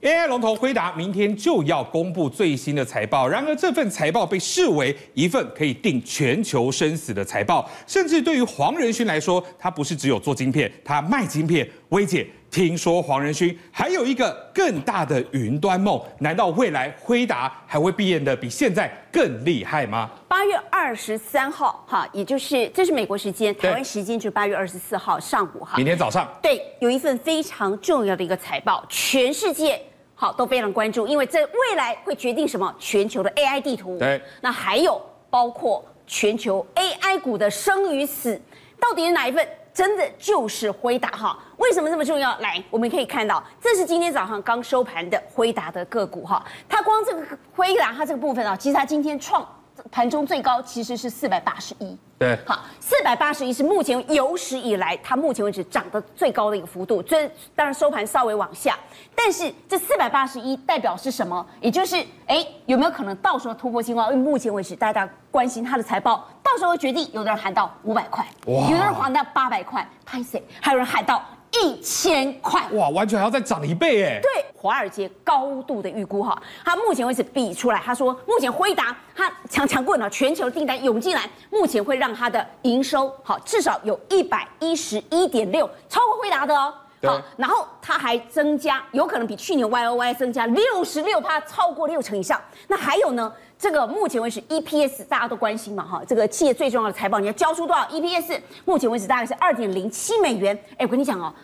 AI 龙头辉达明天就要公布最新的财报，然而这份财报被视为一份可以定全球生死的财报，甚至对于黄仁勋来说，他不是只有做晶片，他卖晶片。薇姐，听说黄仁勋还有一个更大的云端梦，难道未来辉达还会变得比现在更厉害吗？八月二十三号，哈，也就是这是美国时间，台湾时间就是八月二十四号上午，哈，明天早上，对，有一份非常重要的一个财报，全世界。好，都非常关注，因为这未来会决定什么？全球的 AI 地图。对，那还有包括全球 AI 股的生与死，到底是哪一份？真的就是辉达哈？为什么这么重要？来，我们可以看到，这是今天早上刚收盘的辉达的个股哈。它光这个辉达，它这个部分啊，其实它今天创盘中最高其实是四百八十一。对，好，四百八十一是目前有史以来它目前为止涨得最高的一个幅度，这当然收盘稍微往下，但是这四百八十一代表是什么？也就是哎，有没有可能到时候突破新高？因为目前为止大家关心它的财报，到时候会决定，有的人喊到五百块，哇，有的人喊到八百块，拍谢，还有人喊到一千块，哇，完全还要再涨一倍哎，对。华尔街高度的预估哈，他目前为止比出来，他说目前辉达他强强棍啊，全球订单涌进来，目前会让他的营收好至少有一百一十一点六，超过辉达的哦。好，然后它还增加，有可能比去年 Y O Y 增加六十六趴，超过六成以上。那还有呢？这个目前为止 E P S 大家都关心嘛哈，这个企业最重要的财报，你要交出多少 E P S？目前为止大概是二点零七美元。哎，我跟你讲哦。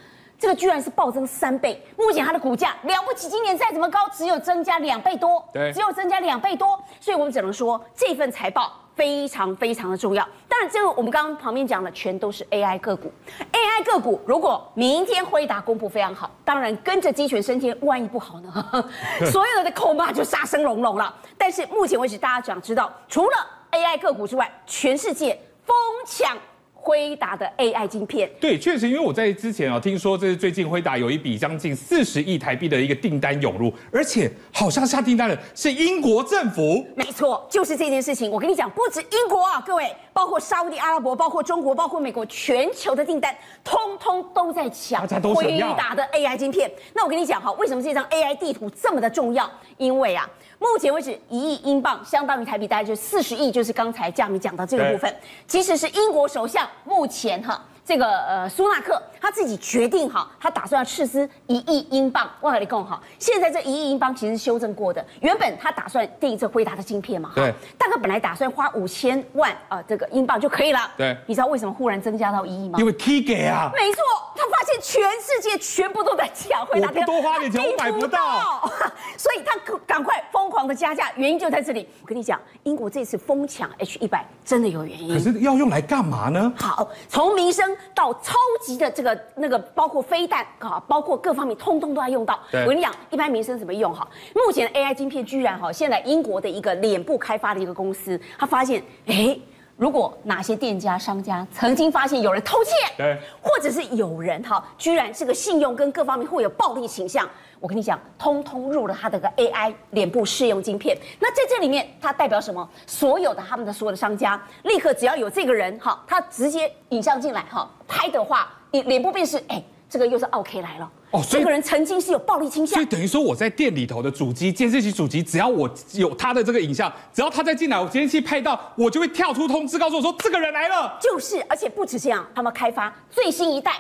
这个居然是暴增三倍，目前它的股价了不起，今年再怎么高，只有增加两倍多，对，只有增加两倍多，所以我们只能说这份财报非常非常的重要。当然，这个我们刚刚旁边讲的全都是 AI 个股，AI 个股如果明天辉达公布非常好，当然跟着鸡犬升天，万一不好呢？所有的恐怕就杀声隆隆了。但是目前为止，大家想知道，除了 AI 个股之外，全世界疯抢。辉达的 AI 晶片，对，确实，因为我在之前啊，听说这是最近辉达有一笔将近四十亿台币的一个订单涌入，而且好像下订单的是英国政府。没错，就是这件事情。我跟你讲，不止英国啊，各位，包括沙乌地阿拉伯，包括中国，包括美国，全球的订单通通都在抢辉达的 AI 晶片。那我跟你讲哈，为什么这张 AI 地图这么的重要？因为啊。目前为止，一亿英镑相当于台币大概就四十亿，就是刚才佳明讲到这个部分，其实是英国首相目前哈。这个呃，苏纳克他自己决定哈，他打算要斥资一亿英镑，我跟你讲哈，现在这一亿英镑其实是修正过的，原本他打算订这辉达的晶片嘛，对，大概本来打算花五千万啊、呃，这个英镑就可以了，对，你知道为什么忽然增加到一亿吗？因为 T 给啊，没错，他发现全世界全部都在抢辉达，我不多花点钱我买不到，所以他赶快疯狂的加价，原因就在这里。我跟你讲，英国这次疯抢 H 一百真的有原因，可是要用来干嘛呢？好，从民生。到超级的这个那个，包括飞弹啊，包括各方面，通通都要用到。我跟你讲，一般民生怎么用哈？目前 AI 晶片居然哈，现在英国的一个脸部开发的一个公司，他发现，哎，如果哪些店家商家曾经发现有人偷窃，对，或者是有人哈，居然这个信用跟各方面会有暴力倾向。我跟你讲，通通入了他的个 AI 脸部试用晶片。那在这里面，它代表什么？所有的他们的所有的商家，立刻只要有这个人哈，他直接影像进来哈，拍的话，你脸部辨识，哎，这个又是 OK 来了。哦，所以这个人曾经是有暴力倾向。所以等于说，我在店里头的主机、监视器主机，只要我有他的这个影像，只要他再进来，我监视器拍到，我就会跳出通知，告诉我说这个人来了。就是，而且不止这样，他们开发最新一代。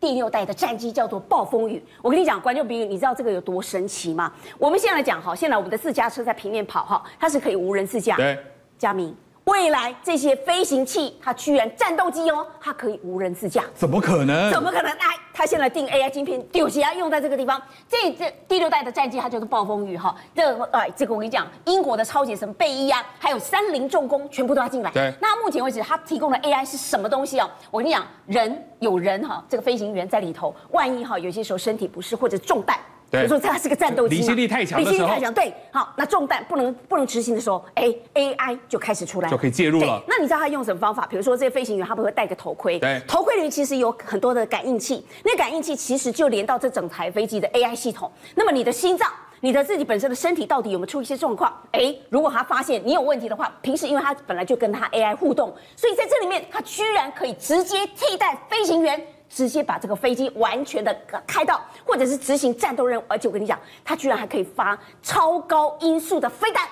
第六代的战机叫做暴风雨，我跟你讲，观众朋友，你知道这个有多神奇吗？我们现在来讲哈，现在我们的自驾车在平面跑哈，它是可以无人自驾。对，佳明。未来这些飞行器，它居然战斗机哦，它可以无人自驾？怎么可能？怎么可能？来，它现在定 AI 晶片，丢起来用在这个地方。这这第六代的战机，它就是暴风雨哈。这个哎，这个我跟你讲，英国的超级什么贝伊啊，还有三菱重工，全部都要进来。对。那目前为止，它提供的 AI 是什么东西哦？我跟你讲，人有人哈，这个飞行员在里头，万一哈有些时候身体不适或者中弹。比如说它是个战斗机，离心力太强，离心力太强，对，好，那中弹不能不能执行的时候，哎，AI 就开始出来，就可以介入了。那你知道他用什么方法？比如说这些飞行员他不会戴个头盔，对，头盔里面其实有很多的感应器，那感应器其实就连到这整台飞机的 AI 系统。那么你的心脏，你的自己本身的身体到底有没有出一些状况？哎，如果他发现你有问题的话，平时因为他本来就跟他 AI 互动，所以在这里面他居然可以直接替代飞行员。直接把这个飞机完全的开到，或者是执行战斗任务。而且我跟你讲，它居然还可以发超高音速的飞弹。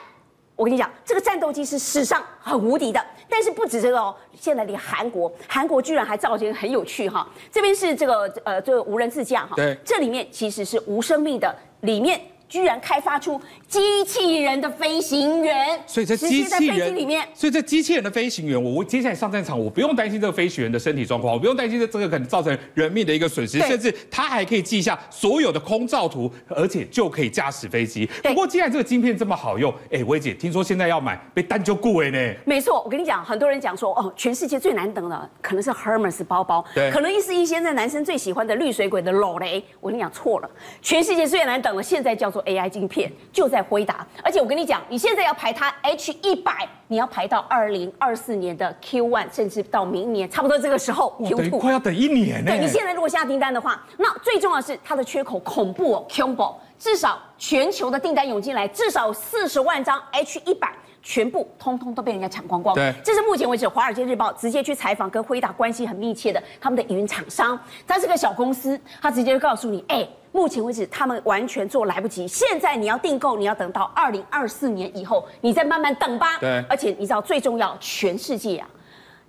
我跟你讲，这个战斗机是史上很无敌的。但是不止这个哦，现在连韩国，韩国居然还造一个很有趣哈。这边是这个呃这个无人自驾哈，对，这里面其实是无生命的，里面。居然开发出机器人的飞行员，所以在机器人里面，所以在机器人的飞行员，我我接下来上战场，我不用担心这个飞行员的身体状况，我不用担心这这个可能造成人命的一个损失，甚至他还可以记下所有的空照图，而且就可以驾驶飞机。不过既然这个晶片这么好用，哎，薇姐，听说现在要买被单就贵哎呢。没错，我跟你讲，很多人讲说，哦，全世界最难等的可能是 Hermes 包包，对，可能是一些在男生最喜欢的绿水鬼的裸雷。我跟你讲错了，全世界最难等的现在叫做 AI 晶片。就在辉达，而且我跟你讲，你现在要排它 H 一百，你要排到二零二四年的 Q one，甚至到明年差不多这个时候 Q two，快要等一年呢。对，你现在如果下订单的话，那最重要的是它的缺口恐怖哦，combo，至少全球的订单涌进来，至少四十万张 H 一百，全部通通都被人家抢光光。对，这是目前为止《华尔街日报》直接去采访跟辉达关系很密切的他们的云厂商，它是个小公司，他直接告诉你，哎。目前为止，他们完全做来不及。现在你要订购，你要等到二零二四年以后，你再慢慢等吧。对。而且你知道最重要，全世界啊，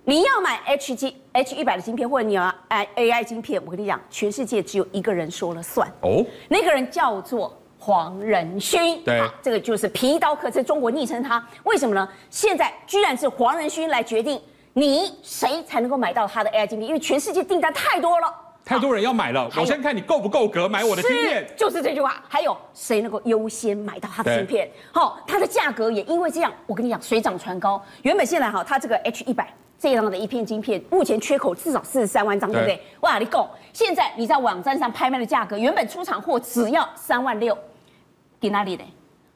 你要买 H G H 一百的晶片，或者你要 A I 晶片，我跟你讲，全世界只有一个人说了算。哦。那个人叫做黄仁勋。对。这个就是皮刀客，在中国昵称他。为什么呢？现在居然是黄仁勋来决定你谁才能够买到他的 A I 晶片，因为全世界订单太多了。太多人要买了，我先看你够不够格买我的晶片。就是这句话。还有谁能够优先买到它的晶片？好，它的价格也因为这样，我跟你讲，水涨船高。原本现在哈，它这个 H 一百这样的一片晶片，目前缺口至少四十三万张，对不对？哇，你够！现在你在网站上拍卖的价格，原本出厂货只要三万六，给哪里的？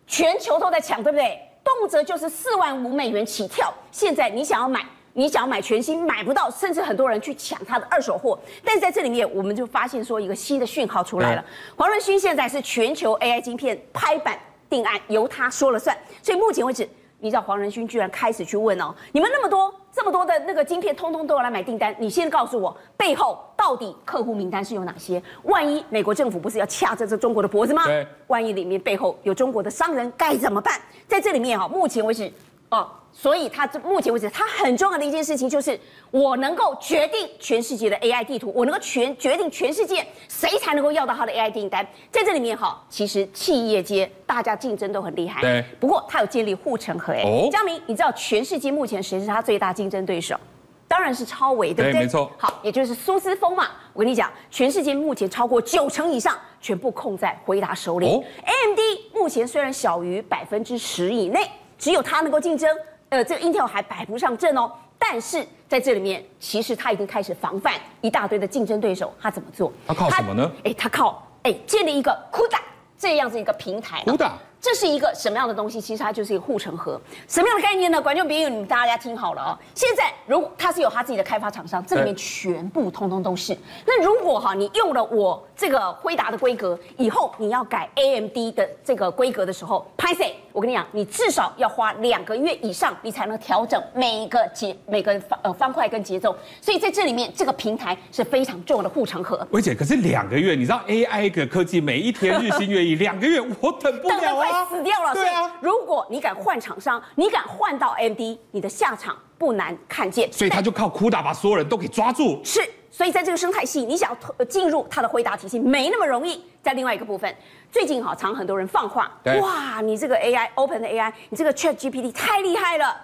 全球都在抢，对不对？动辄就是四万五美元起跳。现在你想要买？你想要买全新买不到，甚至很多人去抢他的二手货。但是在这里面，我们就发现说一个新的讯号出来了。黄仁勋现在是全球 AI 晶片拍板定案，由他说了算。所以目前为止，你知道黄仁勋居然开始去问哦，你们那么多这么多的那个晶片，通通都要来买订单。你先告诉我背后到底客户名单是有哪些？万一美国政府不是要掐着这中国的脖子吗？对，万一里面背后有中国的商人该怎么办？在这里面哈，目前为止哦。所以，他目前为止，他很重要的一件事情就是，我能够决定全世界的 AI 地图，我能够全决定全世界谁才能够要到他的 AI 订单。在这里面哈，其实企业界大家竞争都很厉害。对。不过，他有建立护城河。哎，江明，你知道全世界目前谁是他最大竞争对手？当然是超微，对不对？没错。好，也就是苏姿丰嘛。我跟你讲，全世界目前超过九成以上全部控在辉达手里。AMD 目前虽然小于百分之十以内，只有他能够竞争。呃，这个 Intel 还摆不上阵哦，但是在这里面，其实他已经开始防范一大堆的竞争对手。他怎么做？他靠什么呢？哎，他靠哎建立一个 CUDA 这样子一个平台。CUDA 这是一个什么样的东西？其实它就是一个护城河。什么样的概念呢？观众朋友，你们大家听好了啊！现在如果它是有它自己的开发厂商，这里面全部通通都是。那如果哈你用了我这个辉达的规格，以后你要改 AMD 的这个规格的时候，拍谢，我跟你讲，你至少要花两个月以上，你才能调整每一个节每个方呃方块跟节奏。所以在这里面，这个平台是非常重要的护城河。薇姐，可是两个月，你知道 AI 的科技每一天日新月异，两个月我等不了啊！死掉了，对啊。如果你敢换厂商，你敢换到 AMD，你的下场不难看见。所以他就靠 CUDA 把所有人都给抓住。是，所以在这个生态系，你想要进入它的回答体系没那么容易。在另外一个部分，最近哈常很多人放话，哇，你这个 AI Open 的 AI，你这个 Chat GPT 太厉害了，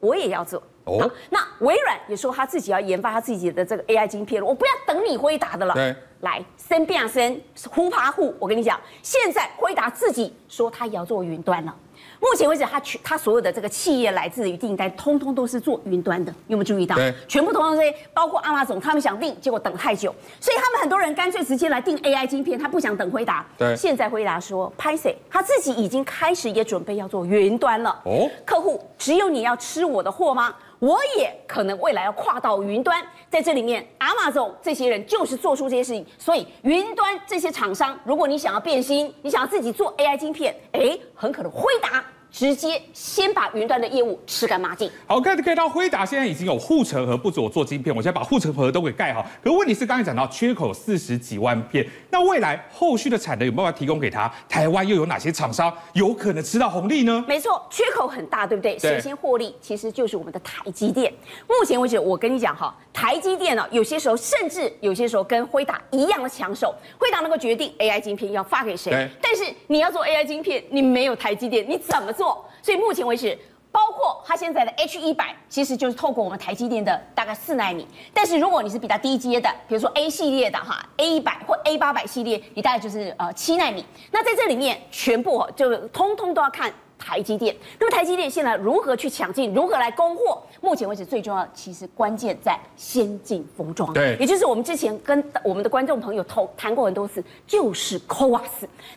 我也要做。哦，那微软也说他自己要研发他自己的这个 AI 晶片了，我不要等你回答的了。对，来，先变先，呼爬户，我跟你讲，现在回答自己说他也要做云端了。目前为止，他全他所有的这个企业来自于订单，通通都是做云端的，有没有注意到？对，全部通通这些，包括阿玛总，他们想订，结果等太久，所以他们很多人干脆直接来订 AI 晶片，他不想等回答。对，现在回答说，拍谢，他自己已经开始也准备要做云端了。哦，客户只有你要吃我的货吗？我也可能未来要跨到云端，在这里面，阿马总这些人就是做出这些事情，所以云端这些厂商，如果你想要变心，你想要自己做 AI 晶片，哎，很可能辉达直接先把云端的业务吃干抹净。好，看可以到辉达现在已经有护城河，不止我做晶片，我现在把护城河都给盖好。可问题是刚才讲到缺口四十几万片，那未来后续的产能有没有办法提供给他？台湾又有哪些厂商有可能吃到红利呢？没错，缺口很大，对不对？对谁先获利，其实就是我们的台积电。目前为止，我跟你讲哈，台积电呢，有些时候甚至有些时候跟辉达一样的抢手，辉达能够决定 AI 晶片要发给谁，但是你要做 AI 晶片，你没有台积电，你怎么做？所以目前为止，包括它现在的 H 一百，其实就是透过我们台积电的大概四纳米。但是如果你是比较低阶的，比如说 A 系列的哈，A 一百或 A 八百系列，你大概就是呃七纳米。那在这里面，全部就通通都要看。台积电，那么台积电现在如何去抢进，如何来供货？目前为止最重要，其实关键在先进封装，对，也就是我们之前跟我们的观众朋友投谈过很多次，就是 CoWAS。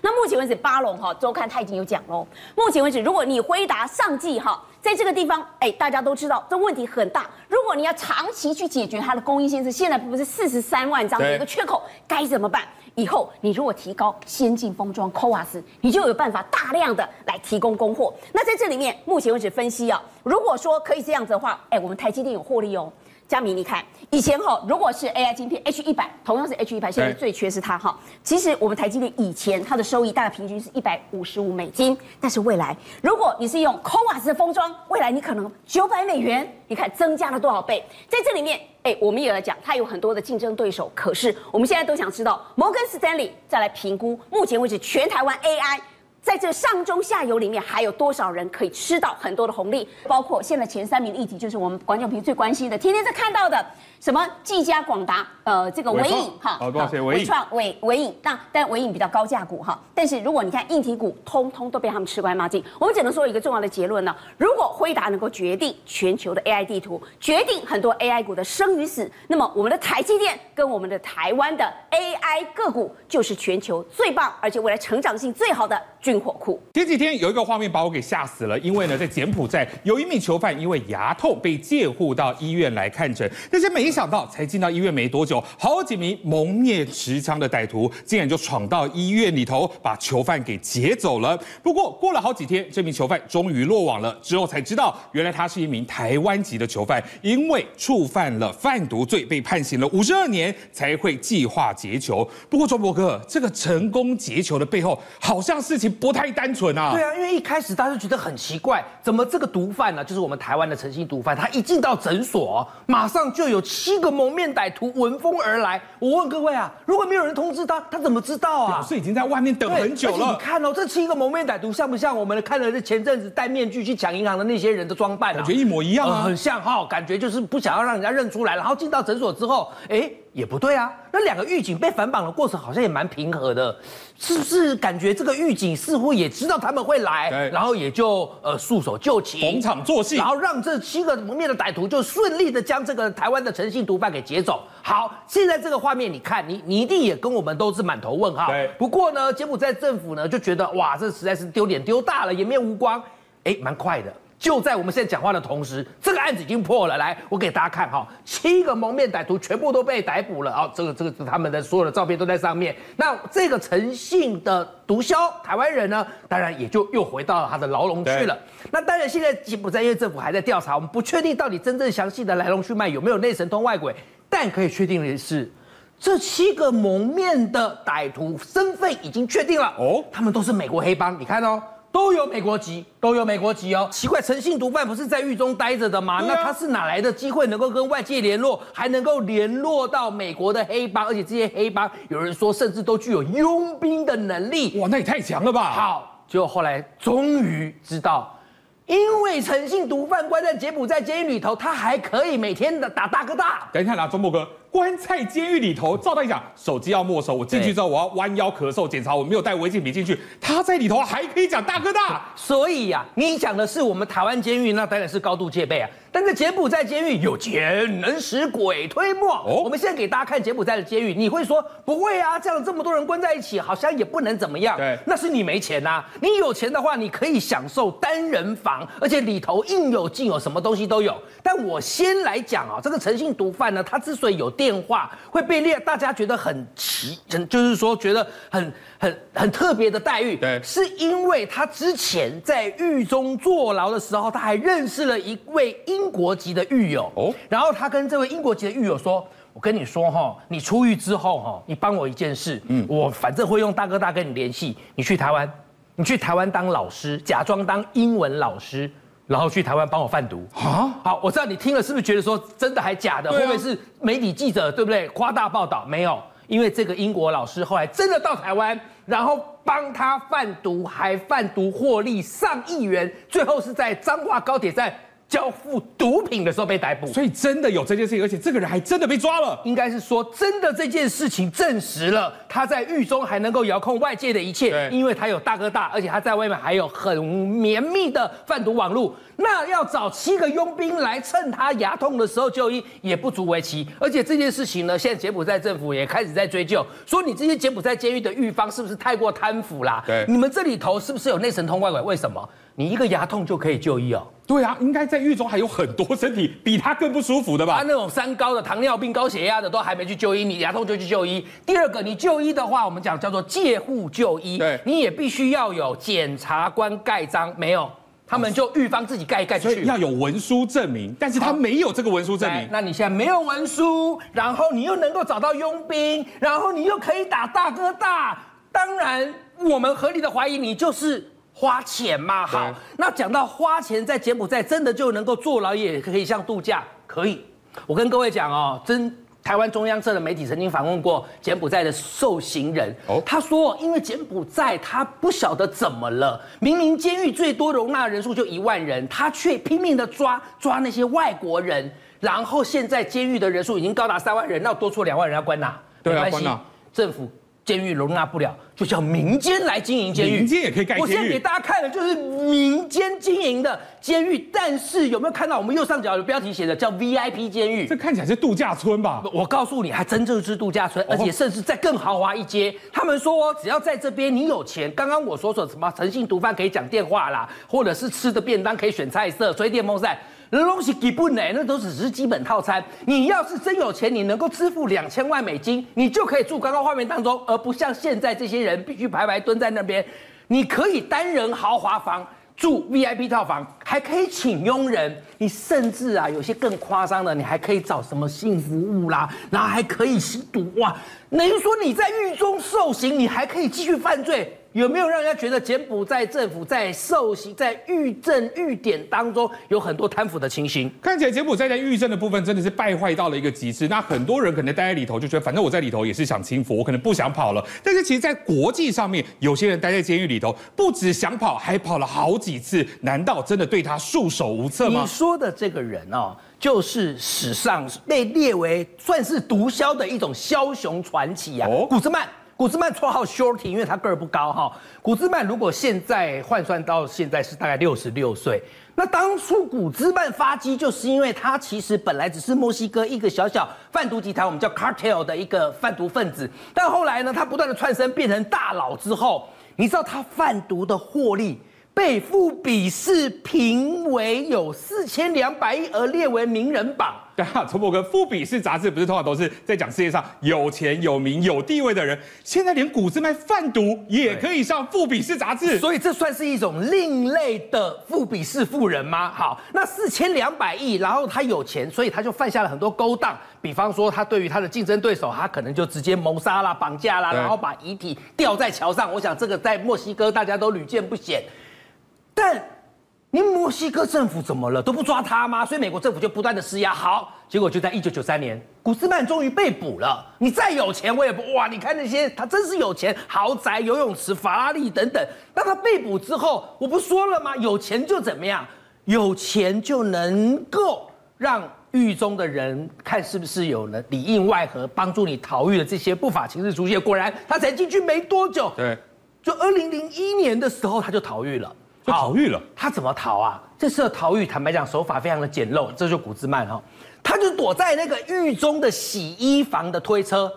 那目前为止，巴龙哈周刊他已经有讲喽。目前为止，如果你回答上季哈，在这个地方，哎，大家都知道这问题很大。如果你要长期去解决它的供应线，是现在不是四十三万张的一个缺口，该怎么办？以后你如果提高先进封装 CoWoS，你就有办法大量的来提供供货。那在这里面，目前为止分析啊，如果说可以这样子的话，哎，我们台积电有获利哦。佳明，你看以前哈，如果是 AI 晶片 H 一百，同样是 H 一百，现在最缺是它哈。其实我们台积电以前它的收益大概平均是一百五十五美金，但是未来如果你是用 CoWoS 的封装，未来你可能九百美元，你看增加了多少倍？在这里面，哎，我们也来讲，它有很多的竞争对手，可是我们现在都想知道，摩根斯丹利再来评估，目前为止全台湾 AI。在这上中下游里面，还有多少人可以吃到很多的红利？包括现在前三名的议题，就是我们观众朋友最关心的，天天在看到的。什么技嘉、广达，呃，这个伟影哈，好，多谢纬颖、纬创、伟伟影，那但伟影比较高价股哈。但是如果你看硬体股，通通都被他们吃干抹净。我们只能说一个重要的结论呢：如果辉达能够决定全球的 AI 地图，决定很多 AI 股的生与死，那么我们的台积电跟我们的台湾的 AI 个股就是全球最棒，而且未来成长性最好的军火库。前几天有一个画面把我给吓死了，因为呢，在柬埔寨有一名囚犯因为牙痛被借护到医院来看诊，但是没想到才进到医院没多久，好几名蒙面持枪的歹徒竟然就闯到医院里头，把囚犯给劫走了。不过过了好几天，这名囚犯终于落网了。之后才知道，原来他是一名台湾籍的囚犯，因为触犯了贩毒罪，被判刑了五十二年才会计划劫囚。不过钟博哥，这个成功劫囚的背后，好像事情不太单纯啊。对啊，因为一开始大家就觉得很奇怪，怎么这个毒贩呢，就是我们台湾的诚信毒贩，他一进到诊所，马上就有七个。蒙面歹徒闻风而来，我问各位啊，如果没有人通知他，他怎么知道啊？表示已经在外面等很久了。你看哦，这七个蒙面歹徒像不像我们看了这前阵子戴面具去抢银行的那些人的装扮啊？感觉一模一样啊，呃、很像哈、哦，感觉就是不想要让人家认出来，然后进到诊所之后，哎。也不对啊，那两个狱警被反绑的过程好像也蛮平和的，是不是？感觉这个狱警似乎也知道他们会来，然后也就呃束手就擒，逢场作戏，然后让这七个蒙面的歹徒就顺利的将这个台湾的诚信毒贩给劫走。好，现在这个画面你看，你你一定也跟我们都是满头问号。对，不过呢，柬埔寨政府呢就觉得哇，这实在是丢脸丢大了，颜面无光，哎，蛮快的。就在我们现在讲话的同时，这个案子已经破了。来，我给大家看哈，七个蒙面歹徒全部都被逮捕了啊！这个这个他们的所有的照片都在上面。那这个诚信的毒枭台湾人呢，当然也就又回到了他的牢笼去了。那当然，现在柬埔寨因为政府还在调查，我们不确定到底真正详细的来龙去脉有没有内神通外鬼。但可以确定的是，这七个蒙面的歹徒身份已经确定了哦，他们都是美国黑帮。你看哦。都有美国籍，都有美国籍哦。奇怪，诚信毒贩不是在狱中待着的吗？啊、那他是哪来的机会能够跟外界联络，还能够联络到美国的黑帮？而且这些黑帮，有人说甚至都具有佣兵的能力。哇，那也太强了吧！好，结果后来终于知道。因为诚信毒贩关在柬埔寨监狱里头，他还可以每天的打大哥大。等一下啦，钟博哥，关在监狱里头，照道理讲，手机要没收，我进去之后我要弯腰咳嗽检查，我没有带违禁品进去，他在里头还可以讲大哥大。所以呀、啊，你讲的是我们台湾监狱，那当然是高度戒备啊。但是柬埔寨监狱有钱能使鬼推磨。哦，我们现在给大家看柬埔寨的监狱，你会说不会啊？这样这么多人关在一起，好像也不能怎么样。对，那是你没钱呐、啊。你有钱的话，你可以享受单人房，而且里头应有尽有，什么东西都有。但我先来讲啊，这个诚信毒贩呢，他之所以有电话会被列，大家觉得很奇，就是说觉得很很很特别的待遇。对，是因为他之前在狱中坐牢的时候，他还认识了一位英国籍的狱友哦，然后他跟这位英国籍的狱友说：“我跟你说哈，你出狱之后哈，你帮我一件事，嗯，我反正会用大哥大跟你联系，你去台湾，你去台湾当老师，假装当英文老师，然后去台湾帮我贩毒啊。好，我知道你听了是不是觉得说真的还假的？会不会是媒体记者对不对？夸大报道没有？因为这个英国老师后来真的到台湾，然后帮他贩毒，还贩毒获利上亿元，最后是在彰化高铁站。”交付毒品的时候被逮捕，所以真的有这件事情，而且这个人还真的被抓了。应该是说，真的这件事情证实了他在狱中还能够遥控外界的一切，因为他有大哥大，而且他在外面还有很绵密的贩毒网络。那要找七个佣兵来趁他牙痛的时候就医，也不足为奇。而且这件事情呢，现在柬埔寨政府也开始在追究，说你这些柬埔寨监狱的狱方是不是太过贪腐啦？对，你们这里头是不是有内神通外鬼？为什么？你一个牙痛就可以就医哦？对啊，应该在狱中还有很多身体比他更不舒服的吧？他那种三高的、糖尿病、高血压的都还没去就医，你牙痛就去就医。第二个，你就医的话，我们讲叫做借护就医，对，你也必须要有检察官盖章，没有，他们就狱方自己盖一盖去。所以要有文书证明，但是他没有这个文书证明。那你现在没有文书，然后你又能够找到佣兵，然后你又可以打大哥大，当然我们合理的怀疑你就是。花钱嘛，好，那讲到花钱，在柬埔寨真的就能够坐牢，也可以像度假，可以。我跟各位讲哦，真台湾中央社的媒体曾经访问过柬埔寨的受刑人，哦，他说，因为柬埔寨他不晓得怎么了，明明监狱最多容纳人数就一万人，他却拼命的抓抓那些外国人，然后现在监狱的人数已经高达三万人，那多出两万人要关哪？对啊，关哪？政府。监狱容纳不了，就叫民间来经营监狱。民间也可以盖监狱。我现在给大家看的就是民间经营的监狱，但是有没有看到我们右上角有标题写的叫 VIP 监狱？这看起来是度假村吧？我告诉你，还真正是度假村，而且甚至在更豪华一阶。他们说，只要在这边你有钱，刚刚我说说什么诚信毒贩可以讲电话啦，或者是吃的便当可以选菜色，吹电风扇。那东西基本呢，那都只是基本套餐。你要是真有钱，你能够支付两千万美金，你就可以住刚刚画面当中，而不像现在这些人必须排排蹲在那边。你可以单人豪华房住 VIP 套房，还可以请佣人。你甚至啊，有些更夸张的，你还可以找什么性服务啦，然后还可以吸毒哇。等于说你在狱中受刑，你还可以继续犯罪。有没有让人家觉得柬埔寨政府在受刑、在狱政、狱典当中有很多贪腐的情形？看起来柬埔寨在狱政的部分真的是败坏到了一个极致。那很多人可能待在里头就觉得，反正我在里头也是享清福，我可能不想跑了。但是其实，在国际上面，有些人待在监狱里头，不止想跑，还跑了好几次。难道真的对他束手无策吗？你说的这个人哦，就是史上被列为算是毒枭的一种枭雄传奇啊，哦、古斯曼。古兹曼绰号 Shorty，因为他个儿不高哈。古兹曼如果现在换算到现在是大概六十六岁，那当初古兹曼发迹就是因为他其实本来只是墨西哥一个小小贩毒集团，我们叫 Cartel 的一个贩毒分子，但后来呢，他不断的窜升变成大佬之后，你知道他贩毒的获利。被富比士评为有四千两百亿而列为名人榜。对啊，陈伯哥，富比士杂志不是通常都是在讲世界上有钱有名有地位的人，现在连古兹曼贩毒也可以上富比士杂志，所以这算是一种另类的富比士富人吗？好，那四千两百亿，然后他有钱，所以他就犯下了很多勾当，比方说他对于他的竞争对手，他可能就直接谋杀啦、绑架啦，然后把遗体吊在桥上。我想这个在墨西哥大家都屡见不鲜。但你墨西哥政府怎么了？都不抓他吗？所以美国政府就不断的施压。好，结果就在一九九三年，古斯曼终于被捕了。你再有钱，我也不哇！你看那些，他真是有钱，豪宅、游泳池、法拉利等等。当他被捕之后，我不说了吗？有钱就怎么样？有钱就能够让狱中的人看是不是有了里应外合，帮助你逃狱的这些不法情事出现。果然，他才进去没多久，对，就二零零一年的时候，他就逃狱了。就逃狱了。他怎么逃啊？这次的逃狱，坦白讲，手法非常的简陋。这就是古兹曼哈，他就躲在那个狱中的洗衣房的推车，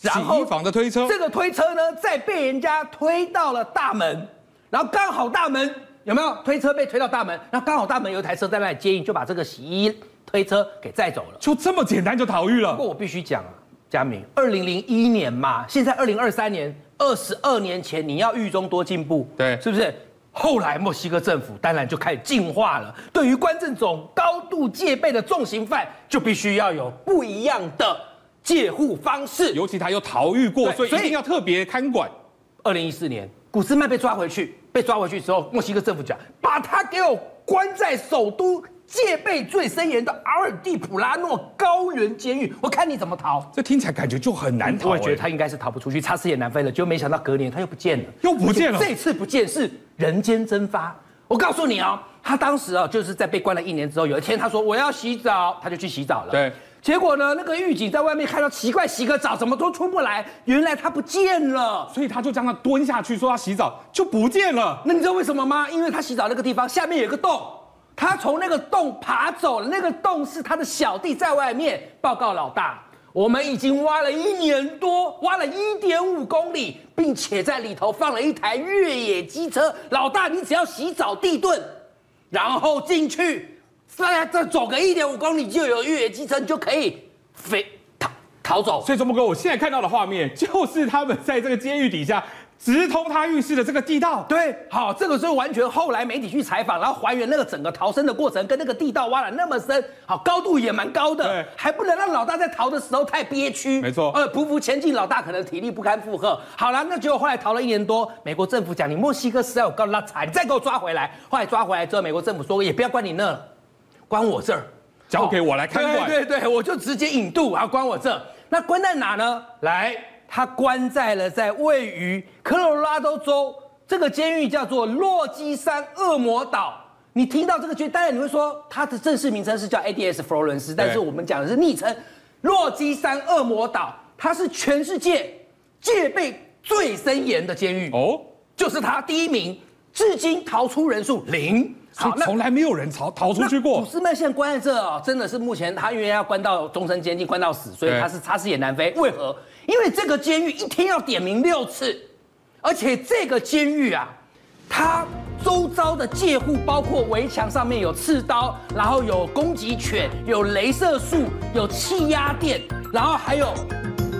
然后洗衣房的推车，这个推车呢，再被人家推到了大门，然后刚好大门有没有推车被推到大门，然后刚好大门有一台车在那里接应，就把这个洗衣推车给载走了。就这么简单就逃狱了？不过我必须讲啊。佳明，二零零一年嘛，现在二零二三年，二十二年前你要狱中多进步，对，是不是？后来墨西哥政府当然就开始进化了，对于关这种高度戒备的重刑犯，就必须要有不一样的戒护方式。尤其他又逃狱过，所以一定要特别看管。二零一四年，古斯曼被抓回去，被抓回去之后，墨西哥政府讲，把他给我关在首都。戒备最森严的阿尔蒂普拉诺高原监狱，我看你怎么逃？这听起来感觉就很难逃。我也觉得他应该是逃不出去，插翅也难飞了。结果没想到隔年他又不见了，又不见了。这次不见是人间蒸发。我告诉你哦，他当时啊，就是在被关了一年之后，有一天他说我要洗澡，他就去洗澡了。对。结果呢，那个狱警在外面看到奇怪，洗个澡怎么都出不来，原来他不见了，所以他就将他蹲下去说他洗澡，就不见了。那你知道为什么吗？因为他洗澡那个地方下面有个洞。他从那个洞爬走了，那个洞是他的小弟在外面报告老大，我们已经挖了一年多，挖了一点五公里，并且在里头放了一台越野机车。老大，你只要洗澡地遁，然后进去，再再走个一点五公里就有越野机车，你就可以飞逃逃走。所以，周末哥，我现在看到的画面就是他们在这个监狱底下。直通他浴室的这个地道，对，好，这个是完全后来媒体去采访，然后还原那个整个逃生的过程，跟那个地道挖了那么深，好，高度也蛮高的，对，还不能让老大在逃的时候太憋屈，没错，呃，匍匐前进，老大可能体力不堪负荷。好了，那结果后来逃了一年多，美国政府讲你墨西哥实在有够拉踩，你再给我抓回来。后来抓回来之后，美国政府说也不要关你那了，关我这儿，交给我来看管。对对对，我就直接引渡，然后关我这。那关在哪呢？来。他关在了在位于科罗拉多州这个监狱，叫做洛基山恶魔岛。你听到这个监狱，当然你会说它的正式名称是叫 ADS 佛罗伦斯，但是我们讲的是昵称洛基山恶魔岛。它是全世界戒备最森严的监狱哦，就是它第一名，至今逃出人数零。好，从来没有人逃逃出去过。古斯曼现在关在这哦，真的是目前他因为要关到终身监禁，关到死，所以他是插翅也难飞。为何？因为这个监狱一天要点名六次，而且这个监狱啊，它周遭的戒护包括围墙上面有刺刀，然后有攻击犬，有镭射术，有气压电，然后还有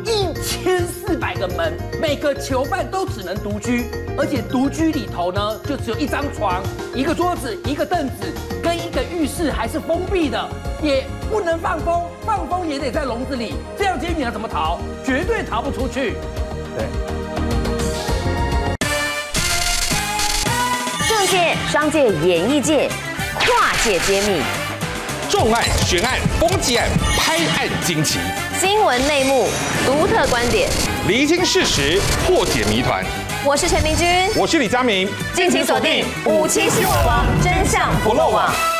一千四百个门，每个囚犯都只能独居，而且独居里头呢，就只有一张床、一个桌子、一个凳子，跟一个浴室还是封闭的，也不能放风。放风也得在笼子里，这样监狱你要怎么逃？绝对逃不出去。对，政界、商界、演艺界，跨界揭秘，重案、悬案、攻击案、拍案惊奇，新闻内幕、独特观点，厘清事实，破解谜团。我是陈明君，我是李佳明，敬请锁定五七新闻网，真相不漏网。